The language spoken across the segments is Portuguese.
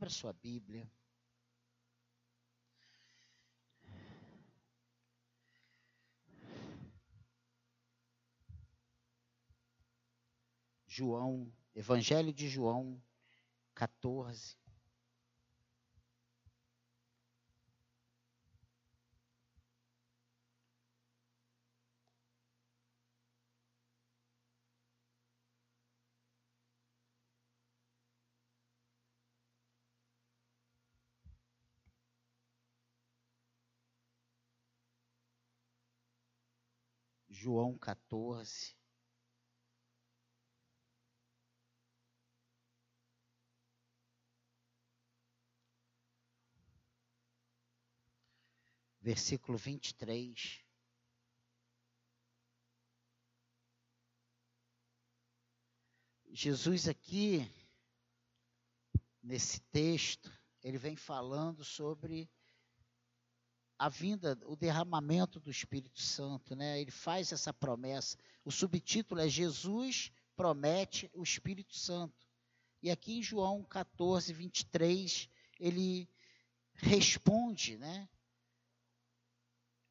Abra sua Bíblia. João, Evangelho de João 14. João 14. Versículo 23. Jesus aqui, nesse texto, ele vem falando sobre a vinda, o derramamento do Espírito Santo, né? Ele faz essa promessa. O subtítulo é Jesus promete o Espírito Santo. E aqui em João 14, 23, ele responde, né?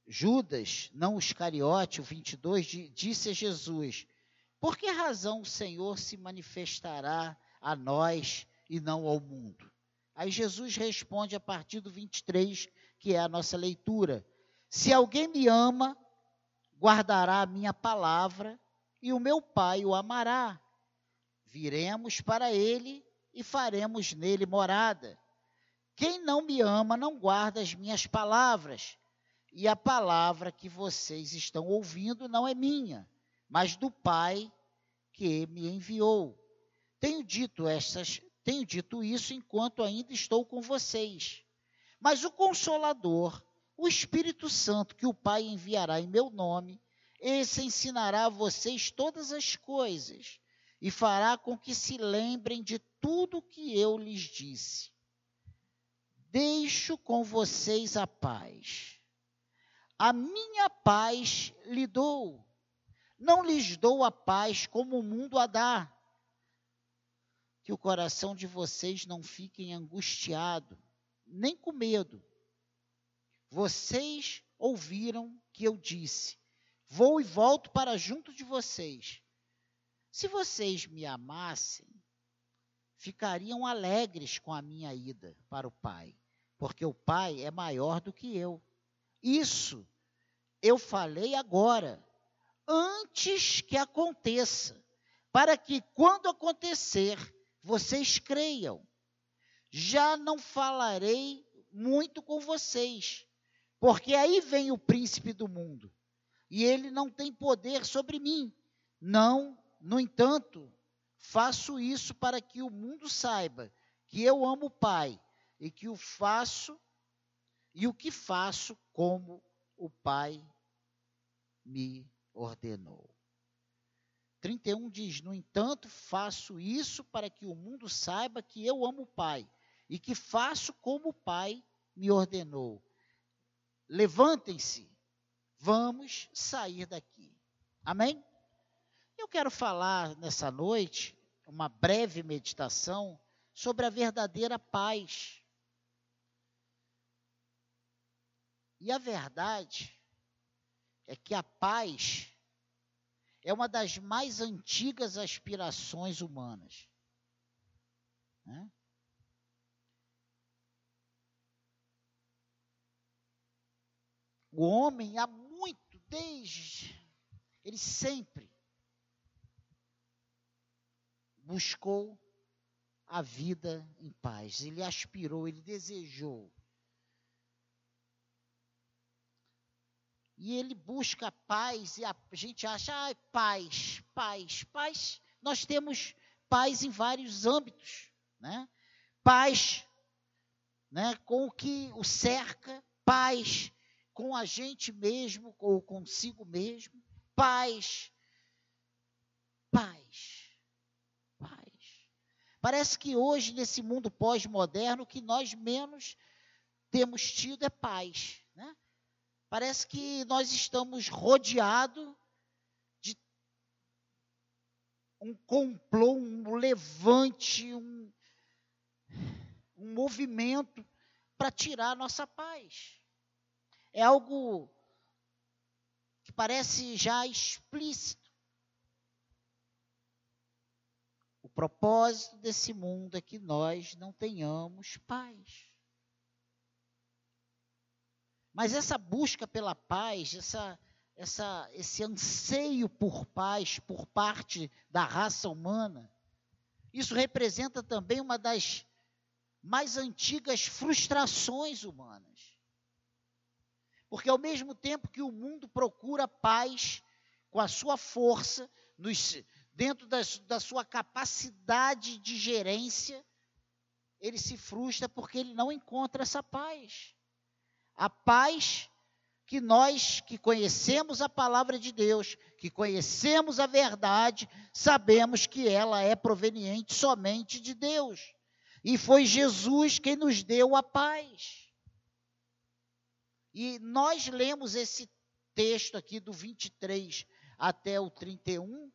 Judas, não os Iscariote, o 22, disse a Jesus: Por que razão o Senhor se manifestará a nós e não ao mundo? Aí Jesus responde a partir do 23, que é a nossa leitura. Se alguém me ama, guardará a minha palavra, e o meu Pai o amará. Viremos para ele e faremos nele morada. Quem não me ama não guarda as minhas palavras, e a palavra que vocês estão ouvindo não é minha, mas do Pai que me enviou. Tenho dito tenho dito isso enquanto ainda estou com vocês. Mas o Consolador, o Espírito Santo, que o Pai enviará em meu nome, esse ensinará a vocês todas as coisas e fará com que se lembrem de tudo que eu lhes disse. Deixo com vocês a paz. A minha paz lhe dou. Não lhes dou a paz como o mundo a dá. Que o coração de vocês não fique angustiado nem com medo. Vocês ouviram que eu disse: Vou e volto para junto de vocês. Se vocês me amassem, ficariam alegres com a minha ida para o Pai, porque o Pai é maior do que eu. Isso eu falei agora, antes que aconteça, para que quando acontecer, vocês creiam já não falarei muito com vocês, porque aí vem o príncipe do mundo, e ele não tem poder sobre mim. Não, no entanto, faço isso para que o mundo saiba que eu amo o Pai e que o faço e o que faço como o Pai me ordenou. 31 diz: No entanto, faço isso para que o mundo saiba que eu amo o Pai e que faço como o Pai me ordenou. Levantem-se, vamos sair daqui. Amém? Eu quero falar nessa noite uma breve meditação sobre a verdadeira paz. E a verdade é que a paz é uma das mais antigas aspirações humanas. Né? O homem há muito, desde, ele sempre buscou a vida em paz. Ele aspirou, ele desejou. E ele busca paz, e a gente acha, ah, paz, paz, paz. Nós temos paz em vários âmbitos, né? Paz, né, com o que o cerca, paz com a gente mesmo ou consigo mesmo. Paz. Paz. Paz. Parece que hoje, nesse mundo pós-moderno, o que nós menos temos tido é paz. Né? Parece que nós estamos rodeados de um complô, um levante, um, um movimento para tirar a nossa paz. É algo que parece já explícito. O propósito desse mundo é que nós não tenhamos paz. Mas essa busca pela paz, essa, essa, esse anseio por paz por parte da raça humana, isso representa também uma das mais antigas frustrações humanas. Porque ao mesmo tempo que o mundo procura paz com a sua força, nos, dentro das, da sua capacidade de gerência, ele se frustra porque ele não encontra essa paz. A paz que nós que conhecemos a palavra de Deus, que conhecemos a verdade, sabemos que ela é proveniente somente de Deus. E foi Jesus quem nos deu a paz. E nós lemos esse texto aqui do 23 até o 31,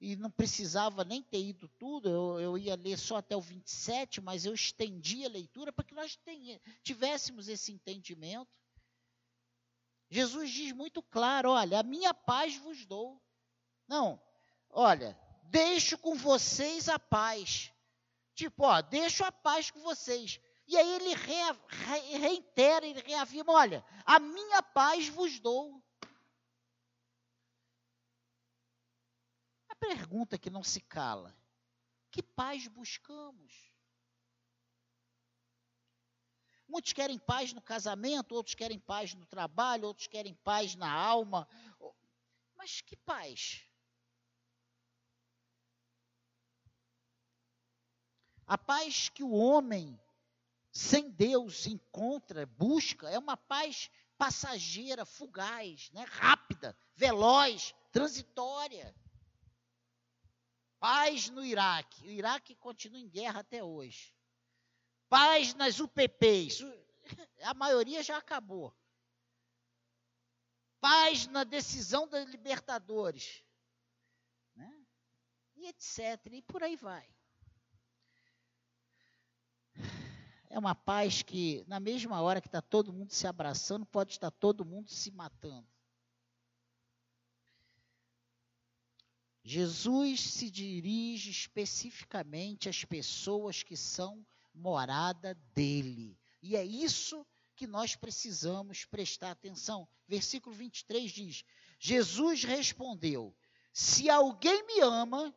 e não precisava nem ter ido tudo, eu, eu ia ler só até o 27, mas eu estendi a leitura para que nós tenha, tivéssemos esse entendimento. Jesus diz muito claro: olha, a minha paz vos dou. Não, olha, deixo com vocês a paz. Tipo, ó, deixo a paz com vocês. E aí ele re, re, reitera, ele reafirma: olha, a minha paz vos dou. A pergunta que não se cala: que paz buscamos? Muitos querem paz no casamento, outros querem paz no trabalho, outros querem paz na alma. Mas que paz? A paz que o homem sem Deus encontra, busca, é uma paz passageira, fugaz, né? rápida, veloz, transitória. Paz no Iraque. O Iraque continua em guerra até hoje. Paz nas UPPs. A maioria já acabou. Paz na decisão da Libertadores. Né? E etc. E por aí vai. É uma paz que, na mesma hora que está todo mundo se abraçando, pode estar todo mundo se matando. Jesus se dirige especificamente às pessoas que são morada dele. E é isso que nós precisamos prestar atenção. Versículo 23 diz: Jesus respondeu: Se alguém me ama,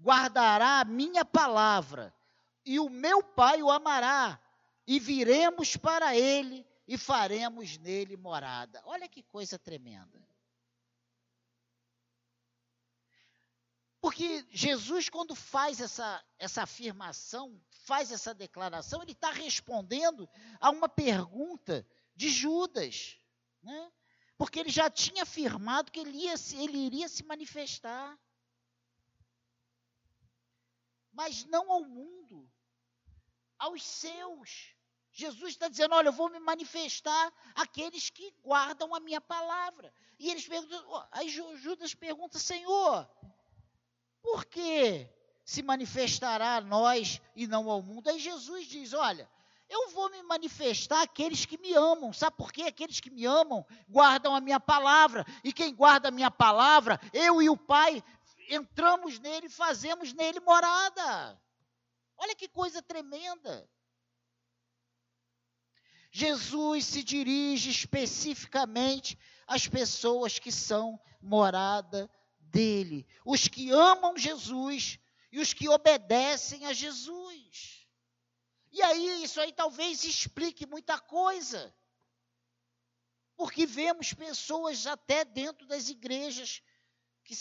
guardará a minha palavra e o meu Pai o amará, e viremos para ele e faremos nele morada. Olha que coisa tremenda. Porque Jesus, quando faz essa, essa afirmação, faz essa declaração, ele está respondendo a uma pergunta de Judas. Né? Porque ele já tinha afirmado que ele, ia, ele iria se manifestar mas não ao mundo, aos seus. Jesus está dizendo: Olha, eu vou me manifestar àqueles que guardam a minha palavra. E eles perguntam, aí Judas pergunta: Senhor, por que se manifestará a nós e não ao mundo? Aí Jesus diz: Olha, eu vou me manifestar àqueles que me amam. Sabe por quê? Aqueles que me amam guardam a minha palavra. E quem guarda a minha palavra, eu e o Pai entramos nele e fazemos nele morada. Olha que coisa tremenda. Jesus se dirige especificamente às pessoas que são morada dele, os que amam Jesus e os que obedecem a Jesus. E aí, isso aí talvez explique muita coisa. Porque vemos pessoas até dentro das igrejas que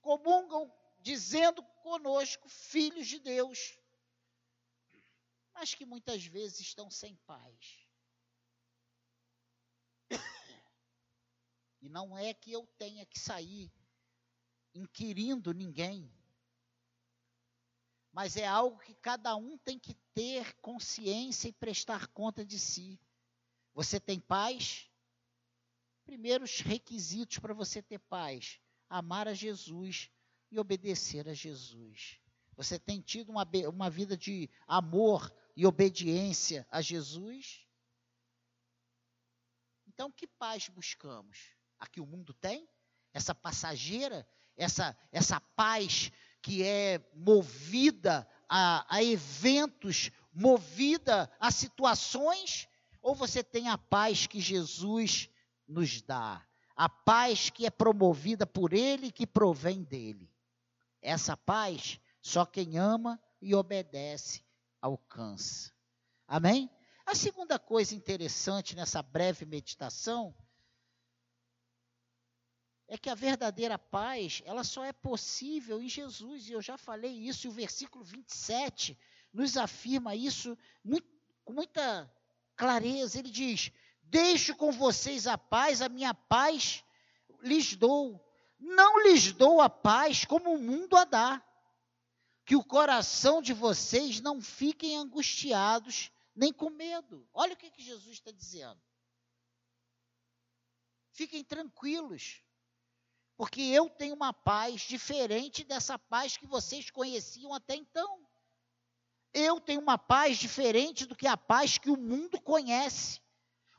comungam dizendo conosco, filhos de Deus, mas que muitas vezes estão sem paz. E não é que eu tenha que sair inquirindo ninguém, mas é algo que cada um tem que ter consciência e prestar conta de si. Você tem paz? Primeiros requisitos para você ter paz: amar a Jesus e obedecer a Jesus. Você tem tido uma, uma vida de amor e obediência a Jesus? Então, que paz buscamos? A que o mundo tem? Essa passageira? Essa, essa paz que é movida a, a eventos, movida a situações? Ou você tem a paz que Jesus nos dá? A paz que é promovida por Ele e que provém dele. Essa paz só quem ama e obedece alcança. Amém? A segunda coisa interessante nessa breve meditação é que a verdadeira paz, ela só é possível em Jesus, e eu já falei isso, e o versículo 27 nos afirma isso com muita clareza. Ele diz: Deixo com vocês a paz, a minha paz lhes dou. Não lhes dou a paz como o mundo a dá que o coração de vocês não fiquem angustiados nem com medo. Olha o que, que Jesus está dizendo. Fiquem tranquilos, porque eu tenho uma paz diferente dessa paz que vocês conheciam até então. Eu tenho uma paz diferente do que a paz que o mundo conhece.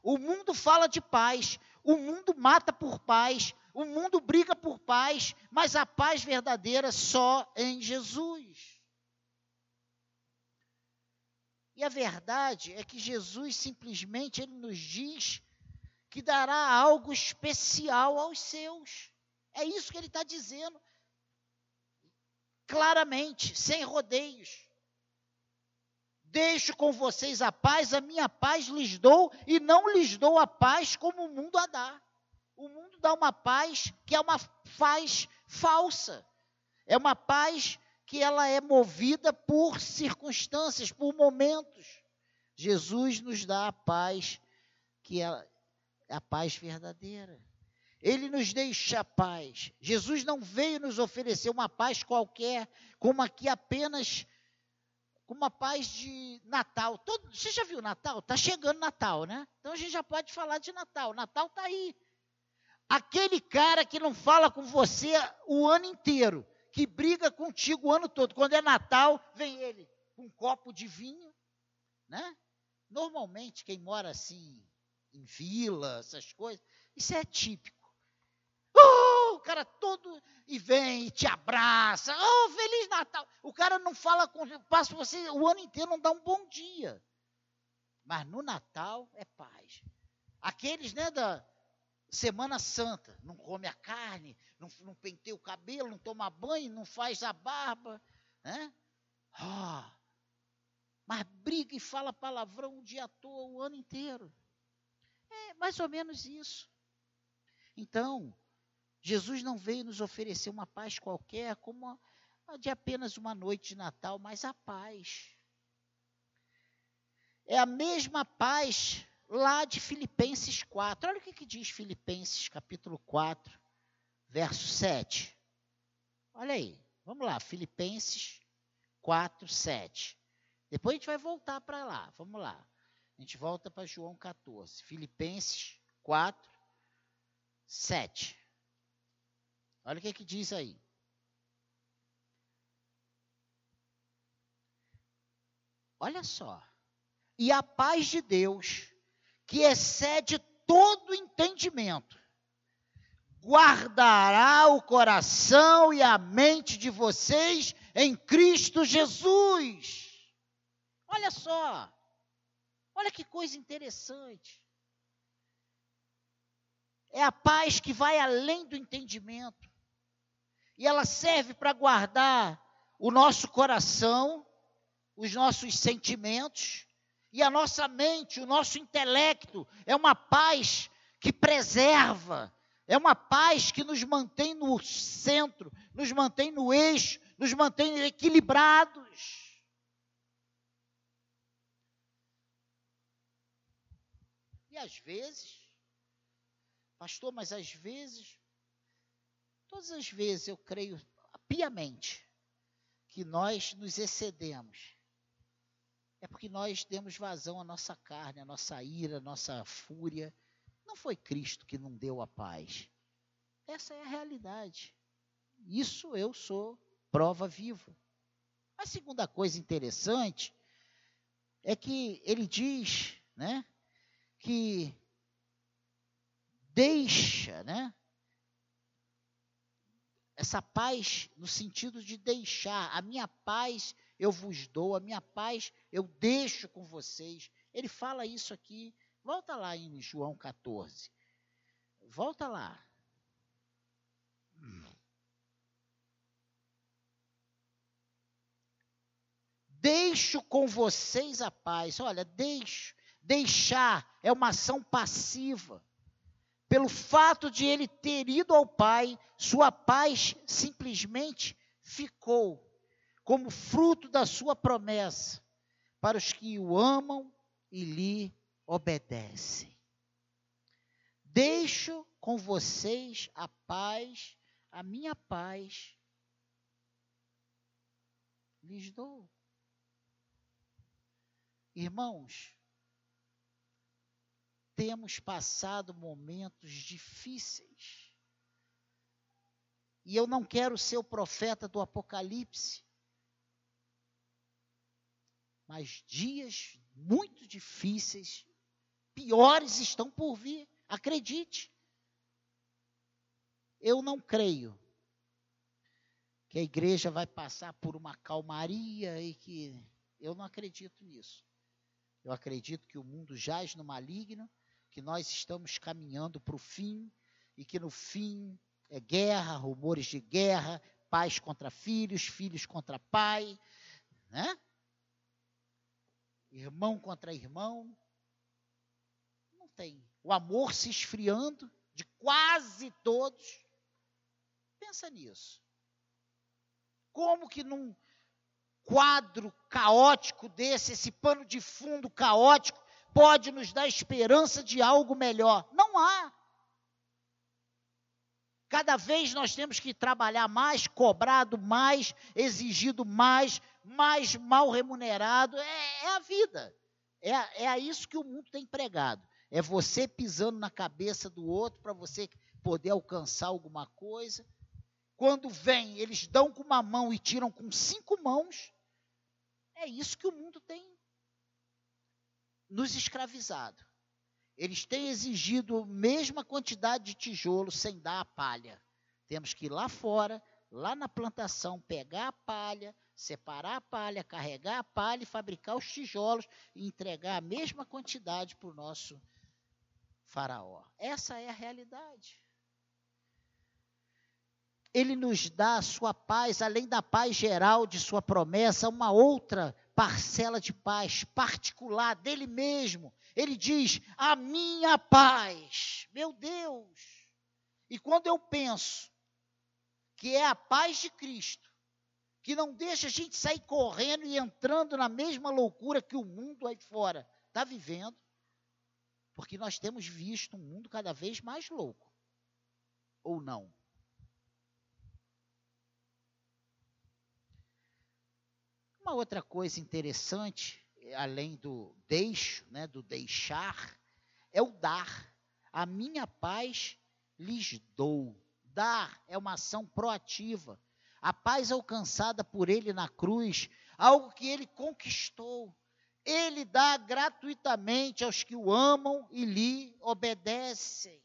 O mundo fala de paz, o mundo mata por paz, o mundo briga por paz, mas a paz verdadeira só em Jesus. E a verdade é que Jesus simplesmente ele nos diz que dará algo especial aos seus. É isso que ele está dizendo claramente, sem rodeios. Deixo com vocês a paz, a minha paz lhes dou, e não lhes dou a paz como o mundo a dá. O mundo dá uma paz que é uma paz falsa. É uma paz que ela é movida por circunstâncias, por momentos. Jesus nos dá a paz que é a paz verdadeira. Ele nos deixa a paz. Jesus não veio nos oferecer uma paz qualquer, como aqui apenas uma paz de Natal. Todo, você já viu Natal? Está chegando Natal, né? Então a gente já pode falar de Natal. Natal está aí. Aquele cara que não fala com você o ano inteiro, que briga contigo o ano todo. Quando é Natal, vem ele com um copo de vinho, né? Normalmente, quem mora assim, em vila, essas coisas, isso é típico. Oh, o cara todo e vem e te abraça. Oh, Feliz Natal. O cara não fala com. Passa você o ano inteiro, não dá um bom dia. Mas no Natal é paz. Aqueles, né, da, Semana Santa, não come a carne, não, não penteia o cabelo, não toma banho, não faz a barba, né? Ah, mas briga e fala palavrão o dia à toa, o ano inteiro. É mais ou menos isso. Então, Jesus não veio nos oferecer uma paz qualquer, como a de apenas uma noite de Natal, mas a paz. É a mesma paz lá de Filipenses 4. Olha o que, que diz Filipenses capítulo 4, verso 7. Olha aí, vamos lá, Filipenses 4, 7. Depois a gente vai voltar para lá, vamos lá. A gente volta para João 14. Filipenses 4, 7. Olha o que, que diz aí. Olha só. E a paz de Deus, que excede todo entendimento, guardará o coração e a mente de vocês em Cristo Jesus. Olha só, olha que coisa interessante. É a paz que vai além do entendimento. E ela serve para guardar o nosso coração, os nossos sentimentos, e a nossa mente, o nosso intelecto, é uma paz que preserva, é uma paz que nos mantém no centro, nos mantém no eixo, nos mantém equilibrados. E às vezes, pastor, mas às vezes, todas as vezes eu creio piamente que nós nos excedemos é porque nós demos vazão à nossa carne, à nossa ira, à nossa fúria. Não foi Cristo que não deu a paz. Essa é a realidade. Isso eu sou prova viva. A segunda coisa interessante é que ele diz, né, que deixa, né, essa paz no sentido de deixar, a minha paz eu vos dou, a minha paz eu deixo com vocês. Ele fala isso aqui. Volta lá em João 14. Volta lá. Deixo com vocês a paz. Olha, deixo. Deixar é uma ação passiva. Pelo fato de ele ter ido ao Pai, sua paz simplesmente ficou como fruto da sua promessa para os que o amam e lhe obedecem. Deixo com vocês a paz, a minha paz lhes dou. Irmãos, temos passado momentos difíceis. E eu não quero ser o profeta do Apocalipse, mas dias muito difíceis, piores estão por vir, acredite. Eu não creio que a igreja vai passar por uma calmaria e que eu não acredito nisso. Eu acredito que o mundo jaz no maligno, que nós estamos caminhando para o fim e que no fim é guerra, rumores de guerra, pais contra filhos, filhos contra pai, né? Irmão contra irmão. Não tem. O amor se esfriando de quase todos. Pensa nisso. Como que num quadro caótico desse, esse pano de fundo caótico, pode nos dar esperança de algo melhor? Não há. Cada vez nós temos que trabalhar mais, cobrado mais, exigido mais, mais mal remunerado. É, é a vida. É, é a isso que o mundo tem pregado. É você pisando na cabeça do outro para você poder alcançar alguma coisa. Quando vem, eles dão com uma mão e tiram com cinco mãos. É isso que o mundo tem nos escravizado. Eles têm exigido a mesma quantidade de tijolo sem dar a palha. Temos que ir lá fora, lá na plantação, pegar a palha, separar a palha, carregar a palha e fabricar os tijolos e entregar a mesma quantidade para o nosso faraó. Essa é a realidade. Ele nos dá a sua paz, além da paz geral de sua promessa, uma outra parcela de paz particular dele mesmo, ele diz: a minha paz. Meu Deus! E quando eu penso que é a paz de Cristo, que não deixa a gente sair correndo e entrando na mesma loucura que o mundo aí fora está vivendo, porque nós temos visto um mundo cada vez mais louco. Ou não? Uma outra coisa interessante além do deixo, né, do deixar, é o dar. A minha paz lhes dou. Dar é uma ação proativa. A paz alcançada por ele na cruz, algo que ele conquistou. Ele dá gratuitamente aos que o amam e lhe obedecem.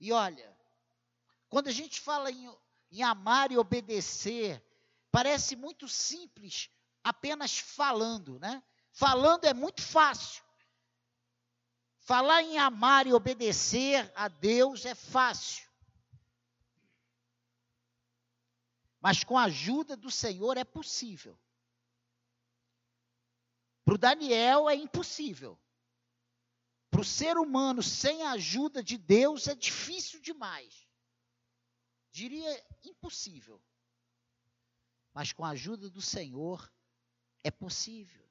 E olha, quando a gente fala em, em amar e obedecer, Parece muito simples, apenas falando, né? Falando é muito fácil. Falar em amar e obedecer a Deus é fácil. Mas com a ajuda do Senhor é possível. Para o Daniel é impossível. Para o ser humano, sem a ajuda de Deus, é difícil demais. Diria impossível. Mas com a ajuda do Senhor é possível.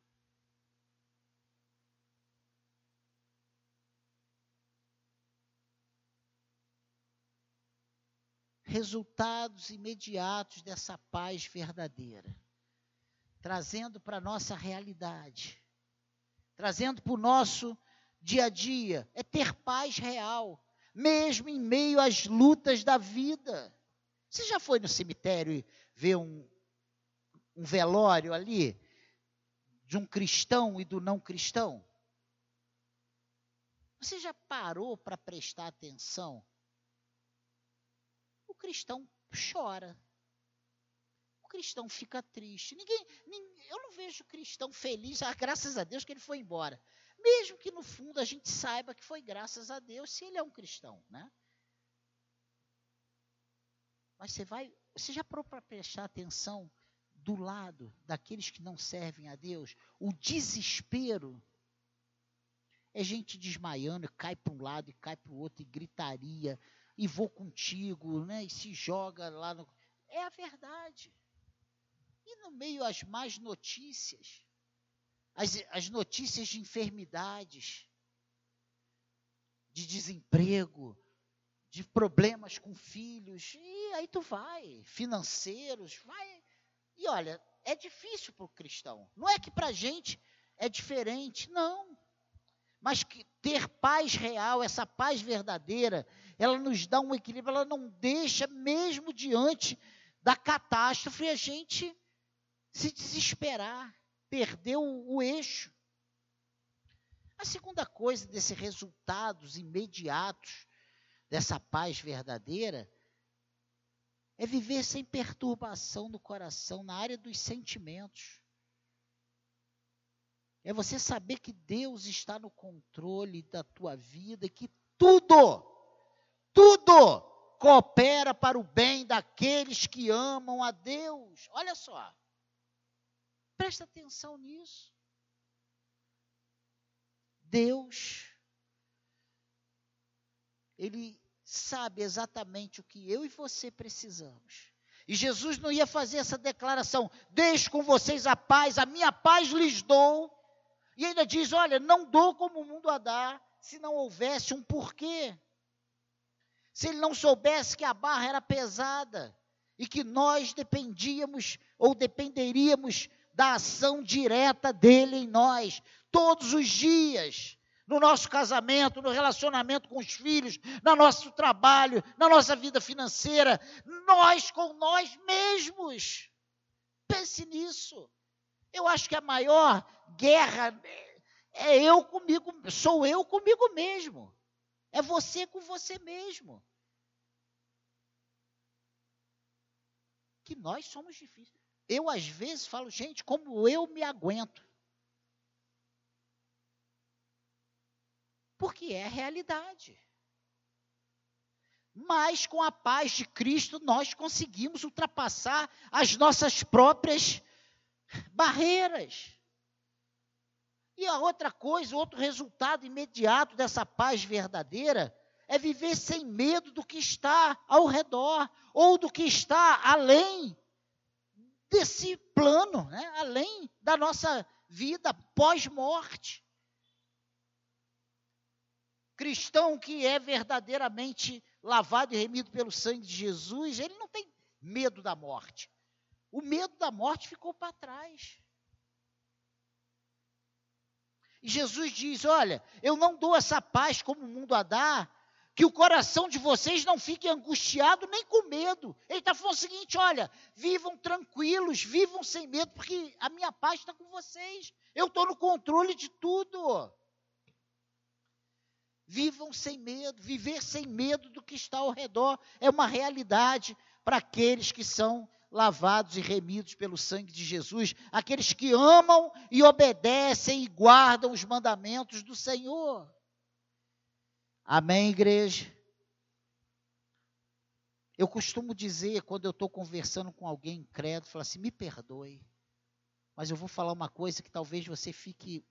Resultados imediatos dessa paz verdadeira, trazendo para a nossa realidade, trazendo para o nosso dia a dia, é ter paz real, mesmo em meio às lutas da vida Você já foi no cemitério e vê um, um velório ali de um cristão e do não cristão? Você já parou para prestar atenção? Cristão chora. O cristão fica triste. Ninguém, ninguém, eu não vejo cristão feliz, ah, graças a Deus que ele foi embora. Mesmo que no fundo a gente saiba que foi graças a Deus se ele é um cristão, né? Mas você vai, você já parou para prestar atenção do lado daqueles que não servem a Deus? O desespero é gente desmaiando, cai para um lado e cai para o outro, e gritaria, e vou contigo, né? E se joga lá no. É a verdade. E no meio as más notícias, as, as notícias de enfermidades, de desemprego, de problemas com filhos, e aí tu vai, financeiros, vai. E olha, é difícil para o cristão. Não é que para a gente é diferente, não mas que ter paz real, essa paz verdadeira, ela nos dá um equilíbrio, ela não deixa, mesmo diante da catástrofe, a gente se desesperar, perder o, o eixo. A segunda coisa desses resultados imediatos dessa paz verdadeira é viver sem perturbação no coração, na área dos sentimentos. É você saber que Deus está no controle da tua vida que tudo, tudo coopera para o bem daqueles que amam a Deus. Olha só. Presta atenção nisso. Deus, Ele sabe exatamente o que eu e você precisamos. E Jesus não ia fazer essa declaração: Deixo com vocês a paz, a minha paz lhes dou e ainda diz: Olha, não dou como o mundo a dar, se não houvesse um porquê. Se ele não soubesse que a barra era pesada e que nós dependíamos ou dependeríamos da ação direta dele em nós, todos os dias, no nosso casamento, no relacionamento com os filhos, no nosso trabalho, na nossa vida financeira, nós com nós mesmos. Pense nisso. Eu acho que a maior guerra é eu comigo, sou eu comigo mesmo. É você com você mesmo. Que nós somos difíceis. Eu, às vezes, falo, gente, como eu me aguento. Porque é a realidade. Mas com a paz de Cristo nós conseguimos ultrapassar as nossas próprias barreiras. E a outra coisa, outro resultado imediato dessa paz verdadeira é viver sem medo do que está ao redor ou do que está além desse plano, né? além da nossa vida pós-morte. Cristão que é verdadeiramente lavado e remido pelo sangue de Jesus, ele não tem medo da morte. O medo da morte ficou para trás. E Jesus diz: Olha, eu não dou essa paz como o mundo a dá, que o coração de vocês não fique angustiado nem com medo. Ele está falando o seguinte: olha, vivam tranquilos, vivam sem medo, porque a minha paz está com vocês. Eu estou no controle de tudo. Vivam sem medo, viver sem medo do que está ao redor é uma realidade para aqueles que são lavados e remidos pelo sangue de Jesus, aqueles que amam e obedecem e guardam os mandamentos do Senhor. Amém, igreja? Eu costumo dizer, quando eu estou conversando com alguém incrédulo, falo assim: me perdoe, mas eu vou falar uma coisa que talvez você fique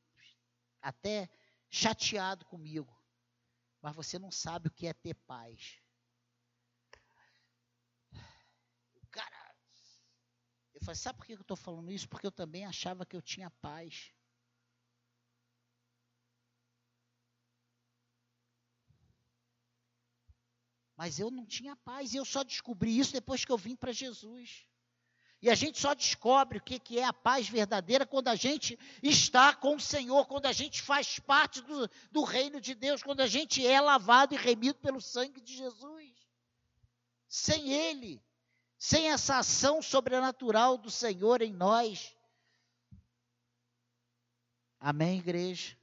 até chateado comigo, mas você não sabe o que é ter paz. Sabe por que eu estou falando isso? Porque eu também achava que eu tinha paz. Mas eu não tinha paz. E eu só descobri isso depois que eu vim para Jesus. E a gente só descobre o que, que é a paz verdadeira quando a gente está com o Senhor, quando a gente faz parte do, do reino de Deus, quando a gente é lavado e remido pelo sangue de Jesus. Sem Ele, sem essa ação sobrenatural do Senhor em nós. Amém, igreja?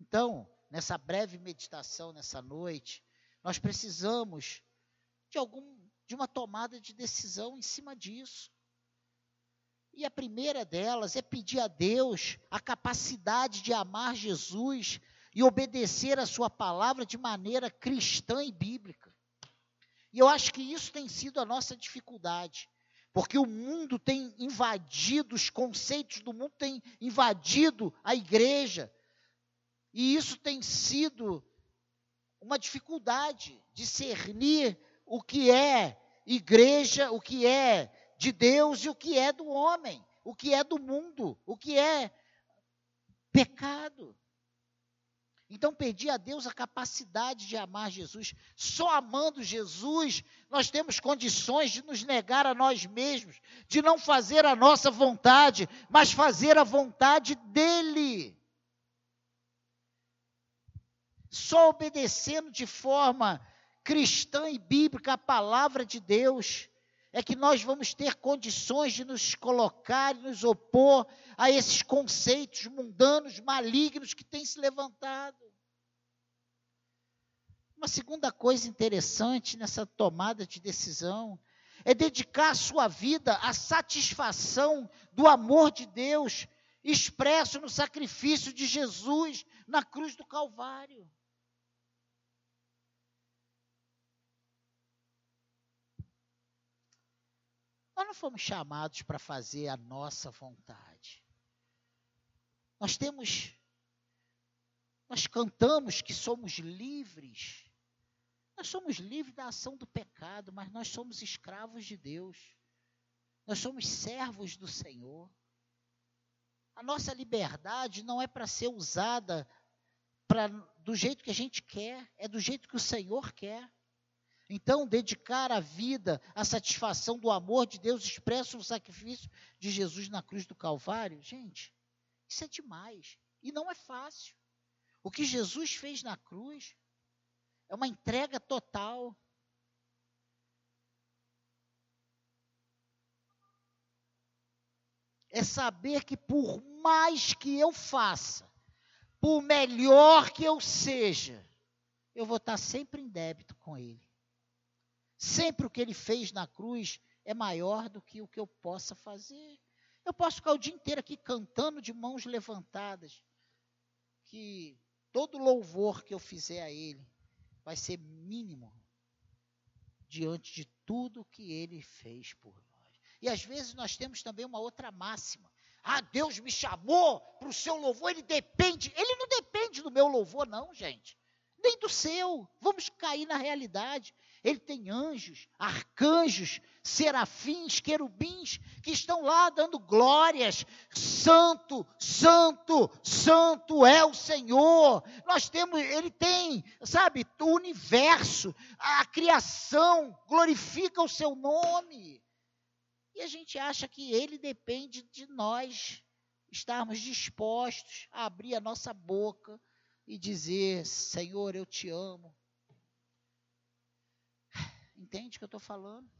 Então, nessa breve meditação nessa noite, nós precisamos de algum de uma tomada de decisão em cima disso. E a primeira delas é pedir a Deus a capacidade de amar Jesus e obedecer a sua palavra de maneira cristã e bíblica. E eu acho que isso tem sido a nossa dificuldade, porque o mundo tem invadido, os conceitos do mundo têm invadido a igreja, e isso tem sido uma dificuldade discernir o que é igreja, o que é de Deus e o que é do homem, o que é do mundo, o que é pecado. Então, pedir a Deus a capacidade de amar Jesus. Só amando Jesus, nós temos condições de nos negar a nós mesmos, de não fazer a nossa vontade, mas fazer a vontade dEle. Só obedecendo de forma cristã e bíblica a palavra de Deus é que nós vamos ter condições de nos colocar e nos opor a esses conceitos mundanos, malignos que têm se levantado. Uma segunda coisa interessante nessa tomada de decisão é dedicar a sua vida à satisfação do amor de Deus expresso no sacrifício de Jesus na cruz do Calvário. Nós não fomos chamados para fazer a nossa vontade. Nós temos, nós cantamos que somos livres. Nós somos livres da ação do pecado, mas nós somos escravos de Deus. Nós somos servos do Senhor. A nossa liberdade não é para ser usada pra, do jeito que a gente quer, é do jeito que o Senhor quer. Então, dedicar a vida à satisfação do amor de Deus expresso no sacrifício de Jesus na cruz do Calvário, gente, isso é demais. E não é fácil. O que Jesus fez na cruz é uma entrega total. É saber que por mais que eu faça, por melhor que eu seja, eu vou estar sempre em débito com Ele. Sempre o que ele fez na cruz é maior do que o que eu possa fazer. Eu posso ficar o dia inteiro aqui cantando de mãos levantadas, que todo louvor que eu fizer a Ele vai ser mínimo diante de tudo que Ele fez por nós. E às vezes nós temos também uma outra máxima. Ah, Deus me chamou para o seu louvor, ele depende. Ele não depende do meu louvor, não, gente. Nem do seu. Vamos cair na realidade. Ele tem anjos, arcanjos, serafins, querubins que estão lá dando glórias. Santo, santo, santo é o Senhor. Nós temos, ele tem, sabe, o universo, a criação glorifica o seu nome. E a gente acha que ele depende de nós estarmos dispostos a abrir a nossa boca e dizer: Senhor, eu te amo. Entende o que eu estou falando?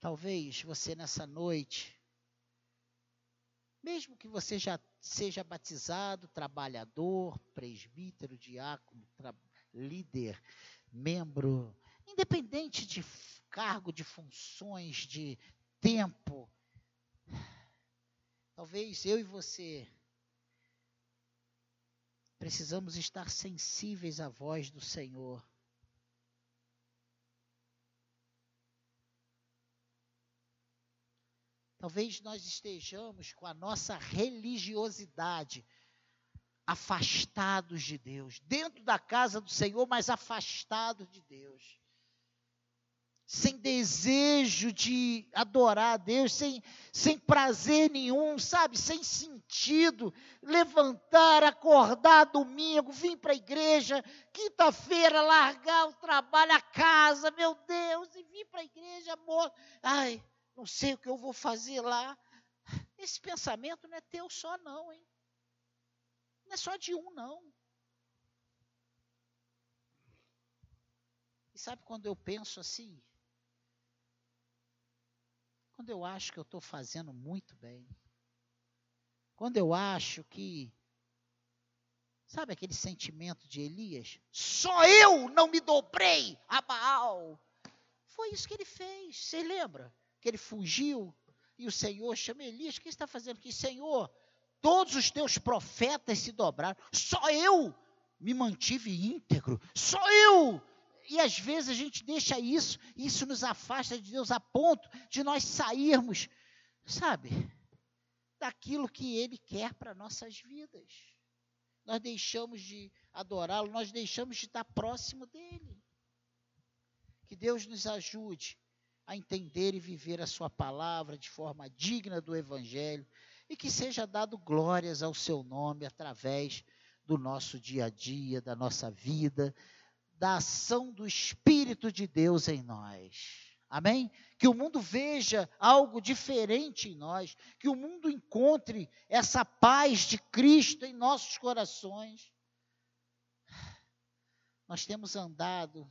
Talvez você nessa noite, mesmo que você já seja batizado, trabalhador, presbítero, diácono, líder, membro, independente de cargo, de funções, de tempo, talvez eu e você Precisamos estar sensíveis à voz do Senhor. Talvez nós estejamos com a nossa religiosidade afastados de Deus, dentro da casa do Senhor, mas afastados de Deus sem desejo de adorar a Deus, sem, sem prazer nenhum, sabe? Sem sentido. Levantar, acordar domingo, vir para a igreja, quinta-feira, largar o trabalho, a casa, meu Deus, e vir para a igreja, amor. Ai, não sei o que eu vou fazer lá. Esse pensamento não é teu só, não, hein? Não é só de um, não. E sabe quando eu penso assim? Quando eu acho que eu estou fazendo muito bem. Quando eu acho que. Sabe aquele sentimento de Elias? Só eu não me dobrei a Baal. Foi isso que ele fez. Você lembra? Que ele fugiu e o Senhor chama Elias. O que está fazendo aqui? Senhor, todos os teus profetas se dobraram. Só eu me mantive íntegro. Só eu. E às vezes a gente deixa isso, isso nos afasta de Deus a ponto de nós sairmos, sabe, daquilo que Ele quer para nossas vidas. Nós deixamos de adorá-lo, nós deixamos de estar próximo dele. Que Deus nos ajude a entender e viver a Sua palavra de forma digna do Evangelho e que seja dado glórias ao Seu nome através do nosso dia a dia, da nossa vida, da ação do Espírito de Deus em nós. Amém? Que o mundo veja algo diferente em nós, que o mundo encontre essa paz de Cristo em nossos corações. Nós temos andado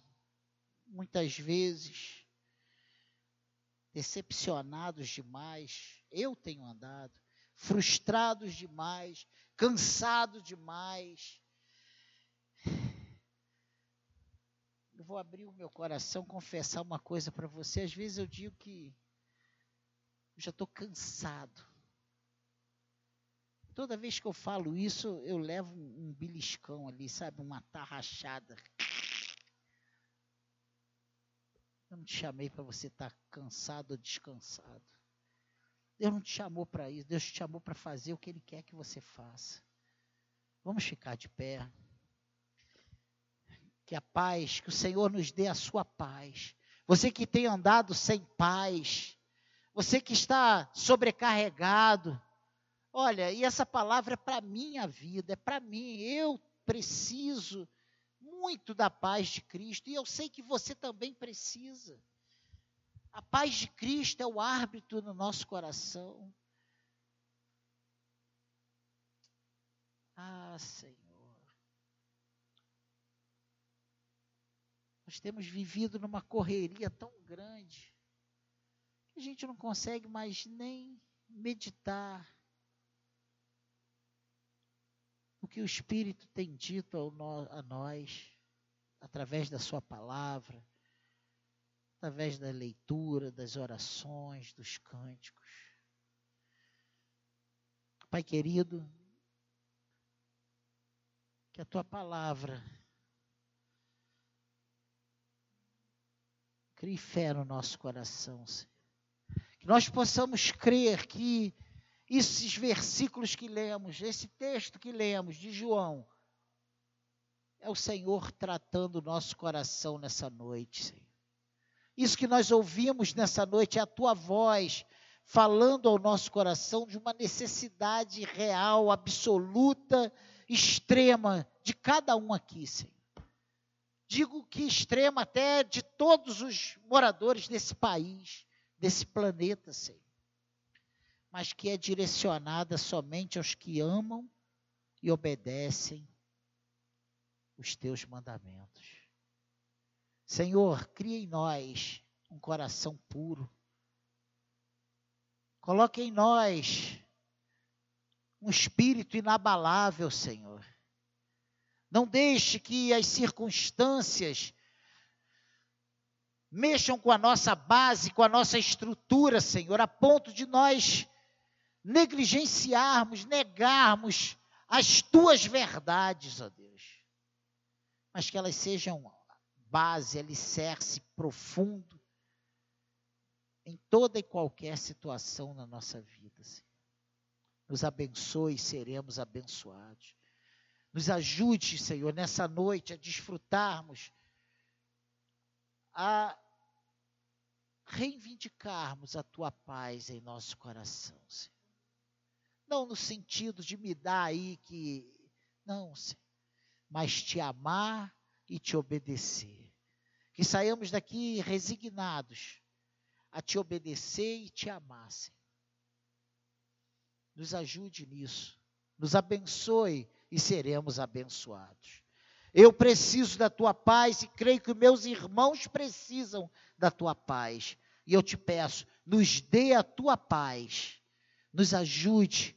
muitas vezes decepcionados demais, eu tenho andado, frustrados demais, cansado demais. Eu vou abrir o meu coração, confessar uma coisa para você. Às vezes eu digo que eu já estou cansado. Toda vez que eu falo isso, eu levo um, beliscão ali, sabe? Uma tarrachada. Eu não te chamei para você estar tá cansado ou descansado. Deus não te chamou para isso, Deus te chamou para fazer o que Ele quer que você faça. Vamos ficar de pé. Que a paz, que o Senhor nos dê a sua paz. Você que tem andado sem paz, você que está sobrecarregado, olha, e essa palavra é para minha vida, é para mim. Eu preciso muito da paz de Cristo e eu sei que você também precisa. A paz de Cristo é o árbitro no nosso coração. Ah, Senhor. Nós temos vivido numa correria tão grande que a gente não consegue mais nem meditar o que o Espírito tem dito a nós através da Sua palavra através da leitura, das orações, dos cânticos. Pai querido, que a tua palavra crie fé no nosso coração, Senhor. Que nós possamos crer que esses versículos que lemos, esse texto que lemos de João, é o Senhor tratando o nosso coração nessa noite, Senhor. Isso que nós ouvimos nessa noite é a tua voz falando ao nosso coração de uma necessidade real, absoluta, extrema de cada um aqui, Senhor. Digo que extrema até de todos os moradores desse país, desse planeta, Senhor. Mas que é direcionada somente aos que amam e obedecem os teus mandamentos. Senhor, cria em nós um coração puro. Coloque em nós um espírito inabalável, Senhor. Não deixe que as circunstâncias mexam com a nossa base, com a nossa estrutura, Senhor, a ponto de nós negligenciarmos, negarmos as tuas verdades, ó Deus. Mas que elas sejam base, alicerce profundo em toda e qualquer situação na nossa vida. Senhor. Nos abençoe e seremos abençoados. Nos ajude, Senhor, nessa noite a desfrutarmos, a reivindicarmos a tua paz em nosso coração, Senhor. Não no sentido de me dar aí que. Não, Senhor. Mas te amar e te obedecer. Que saiamos daqui resignados a te obedecer e te amar, Senhor. Nos ajude nisso. Nos abençoe e seremos abençoados. Eu preciso da tua paz e creio que meus irmãos precisam da tua paz. E eu te peço, nos dê a tua paz, nos ajude.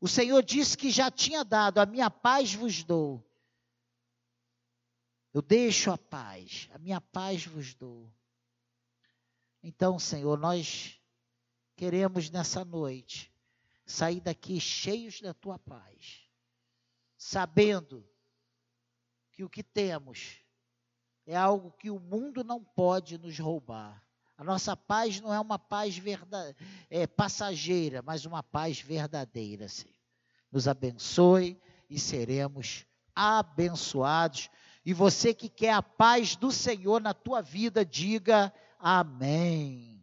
O Senhor disse que já tinha dado, a minha paz vos dou. Eu deixo a paz, a minha paz vos dou. Então, Senhor, nós queremos nessa noite sair daqui cheios da tua paz, sabendo que o que temos é algo que o mundo não pode nos roubar. A nossa paz não é uma paz verdade, é, passageira, mas uma paz verdadeira, Senhor. Nos abençoe e seremos abençoados e você que quer a paz do Senhor na tua vida, diga amém.